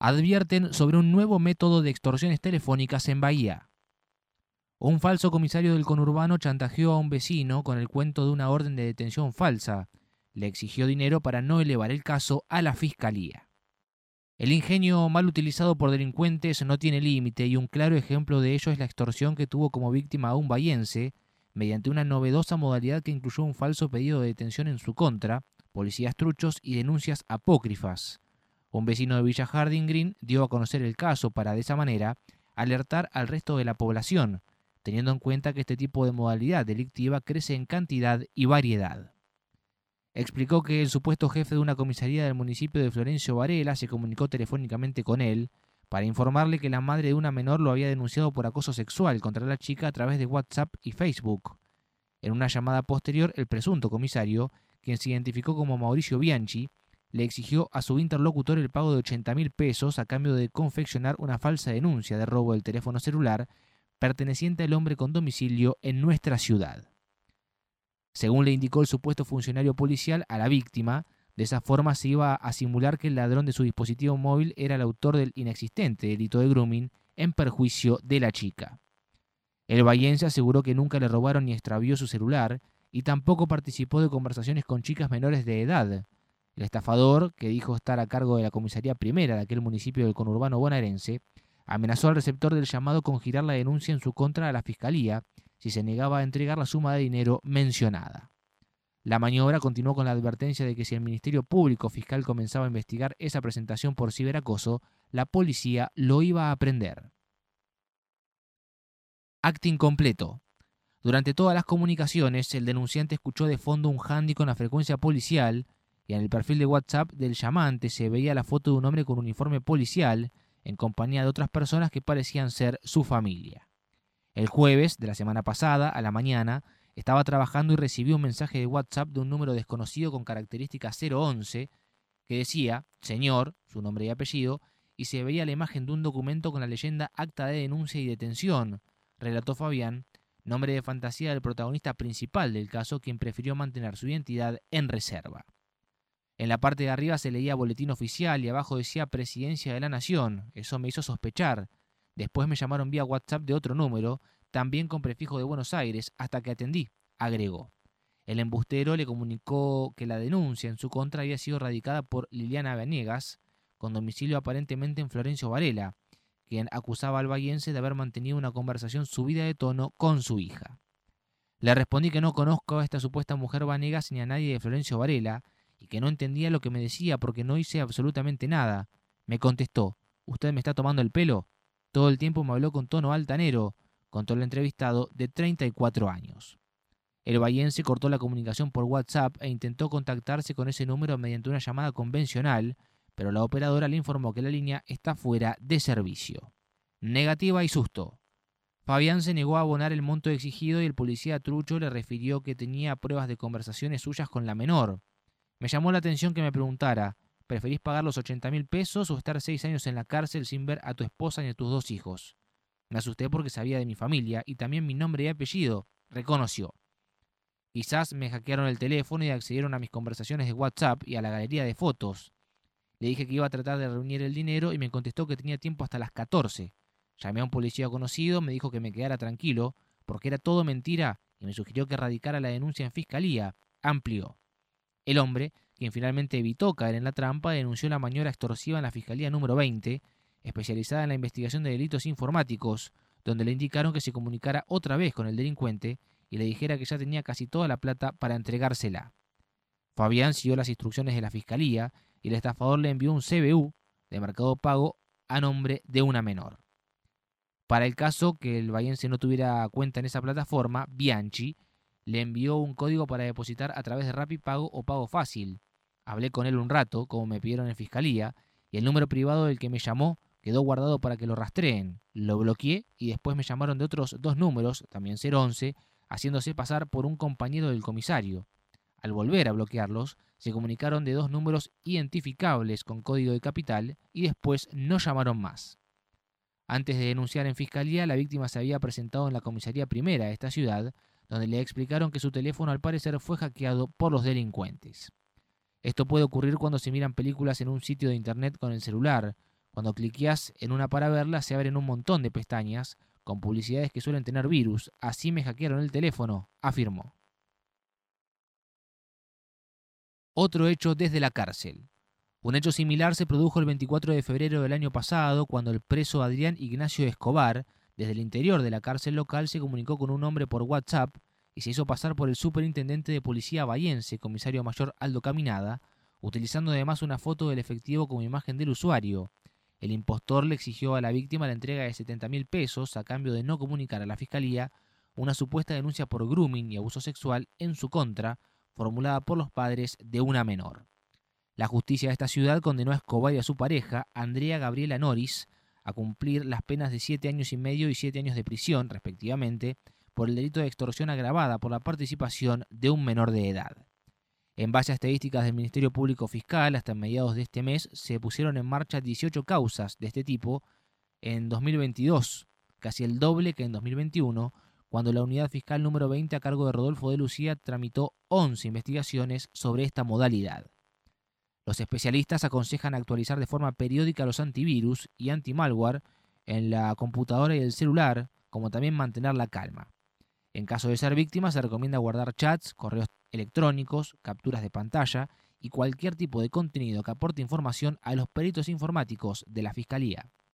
advierten sobre un nuevo método de extorsiones telefónicas en Bahía. Un falso comisario del conurbano chantajeó a un vecino con el cuento de una orden de detención falsa. Le exigió dinero para no elevar el caso a la fiscalía. El ingenio mal utilizado por delincuentes no tiene límite y un claro ejemplo de ello es la extorsión que tuvo como víctima a un bahiense mediante una novedosa modalidad que incluyó un falso pedido de detención en su contra, policías truchos y denuncias apócrifas. Un vecino de Villa Harding Green dio a conocer el caso para de esa manera alertar al resto de la población, teniendo en cuenta que este tipo de modalidad delictiva crece en cantidad y variedad. Explicó que el supuesto jefe de una comisaría del municipio de Florencio Varela se comunicó telefónicamente con él para informarle que la madre de una menor lo había denunciado por acoso sexual contra la chica a través de WhatsApp y Facebook. En una llamada posterior, el presunto comisario, quien se identificó como Mauricio Bianchi, le exigió a su interlocutor el pago de 80 mil pesos a cambio de confeccionar una falsa denuncia de robo del teléfono celular perteneciente al hombre con domicilio en nuestra ciudad. Según le indicó el supuesto funcionario policial a la víctima, de esa forma se iba a simular que el ladrón de su dispositivo móvil era el autor del inexistente delito de grooming en perjuicio de la chica. El bahiense aseguró que nunca le robaron ni extravió su celular y tampoco participó de conversaciones con chicas menores de edad. El estafador, que dijo estar a cargo de la comisaría primera de aquel municipio del conurbano bonaerense, amenazó al receptor del llamado con girar la denuncia en su contra a la fiscalía si se negaba a entregar la suma de dinero mencionada. La maniobra continuó con la advertencia de que si el Ministerio Público Fiscal comenzaba a investigar esa presentación por ciberacoso, la policía lo iba a aprender. Acting completo. Durante todas las comunicaciones, el denunciante escuchó de fondo un handy con la frecuencia policial y en el perfil de WhatsApp del llamante se veía la foto de un hombre con uniforme policial en compañía de otras personas que parecían ser su familia. El jueves de la semana pasada, a la mañana, estaba trabajando y recibió un mensaje de WhatsApp de un número desconocido con característica 011 que decía, señor, su nombre y apellido, y se veía la imagen de un documento con la leyenda acta de denuncia y detención, relató Fabián, nombre de fantasía del protagonista principal del caso, quien prefirió mantener su identidad en reserva. En la parte de arriba se leía boletín oficial y abajo decía Presidencia de la Nación. Eso me hizo sospechar. Después me llamaron vía WhatsApp de otro número, también con prefijo de Buenos Aires, hasta que atendí, agregó. El embustero le comunicó que la denuncia en su contra había sido radicada por Liliana Venegas, con domicilio aparentemente en Florencio Varela, quien acusaba al bahiense de haber mantenido una conversación subida de tono con su hija. Le respondí que no conozco a esta supuesta mujer Vanegas ni a nadie de Florencio Varela, y que no entendía lo que me decía porque no hice absolutamente nada. Me contestó, ¿usted me está tomando el pelo? Todo el tiempo me habló con tono altanero, contó el entrevistado de 34 años. El bahiense cortó la comunicación por WhatsApp e intentó contactarse con ese número mediante una llamada convencional, pero la operadora le informó que la línea está fuera de servicio. Negativa y susto. Fabián se negó a abonar el monto exigido y el policía trucho le refirió que tenía pruebas de conversaciones suyas con la menor. Me llamó la atención que me preguntara, ¿preferís pagar los 80 mil pesos o estar seis años en la cárcel sin ver a tu esposa ni a tus dos hijos? Me asusté porque sabía de mi familia y también mi nombre y apellido, reconoció. Quizás me hackearon el teléfono y accedieron a mis conversaciones de WhatsApp y a la galería de fotos. Le dije que iba a tratar de reunir el dinero y me contestó que tenía tiempo hasta las 14. Llamé a un policía conocido, me dijo que me quedara tranquilo, porque era todo mentira, y me sugirió que radicara la denuncia en fiscalía. Amplió. El hombre, quien finalmente evitó caer en la trampa, denunció la maniobra extorsiva en la Fiscalía número 20, especializada en la investigación de delitos informáticos, donde le indicaron que se comunicara otra vez con el delincuente y le dijera que ya tenía casi toda la plata para entregársela. Fabián siguió las instrucciones de la Fiscalía y el estafador le envió un CBU de mercado pago a nombre de una menor. Para el caso que el bahiense no tuviera cuenta en esa plataforma, Bianchi le envió un código para depositar a través de Pago o Pago Fácil. Hablé con él un rato, como me pidieron en fiscalía, y el número privado del que me llamó quedó guardado para que lo rastreen. Lo bloqueé y después me llamaron de otros dos números, también 011, haciéndose pasar por un compañero del comisario. Al volver a bloquearlos, se comunicaron de dos números identificables con código de capital y después no llamaron más. Antes de denunciar en fiscalía, la víctima se había presentado en la comisaría primera de esta ciudad, donde le explicaron que su teléfono al parecer fue hackeado por los delincuentes. Esto puede ocurrir cuando se miran películas en un sitio de internet con el celular, Cuando cliqueas en una para verla, se abren un montón de pestañas con publicidades que suelen tener virus. Así me hackearon el teléfono, afirmó. Otro hecho desde la cárcel. Un hecho similar se produjo el 24 de febrero del año pasado, cuando el preso Adrián Ignacio Escobar, desde el interior de la cárcel local, se comunicó con un hombre por WhatsApp y se hizo pasar por el superintendente de policía bahiense, comisario mayor Aldo Caminada, utilizando además una foto del efectivo como imagen del usuario. El impostor le exigió a la víctima la entrega de 70 mil pesos a cambio de no comunicar a la fiscalía una supuesta denuncia por grooming y abuso sexual en su contra, formulada por los padres de una menor. La justicia de esta ciudad condenó a Escobar y a su pareja, Andrea Gabriela Noris, a cumplir las penas de siete años y medio y siete años de prisión, respectivamente, por el delito de extorsión agravada por la participación de un menor de edad. En base a estadísticas del Ministerio Público Fiscal, hasta mediados de este mes se pusieron en marcha 18 causas de este tipo en 2022, casi el doble que en 2021, cuando la unidad fiscal número 20 a cargo de Rodolfo de Lucía tramitó 11 investigaciones sobre esta modalidad. Los especialistas aconsejan actualizar de forma periódica los antivirus y antimalware en la computadora y el celular, como también mantener la calma. En caso de ser víctima, se recomienda guardar chats, correos electrónicos, capturas de pantalla y cualquier tipo de contenido que aporte información a los peritos informáticos de la Fiscalía.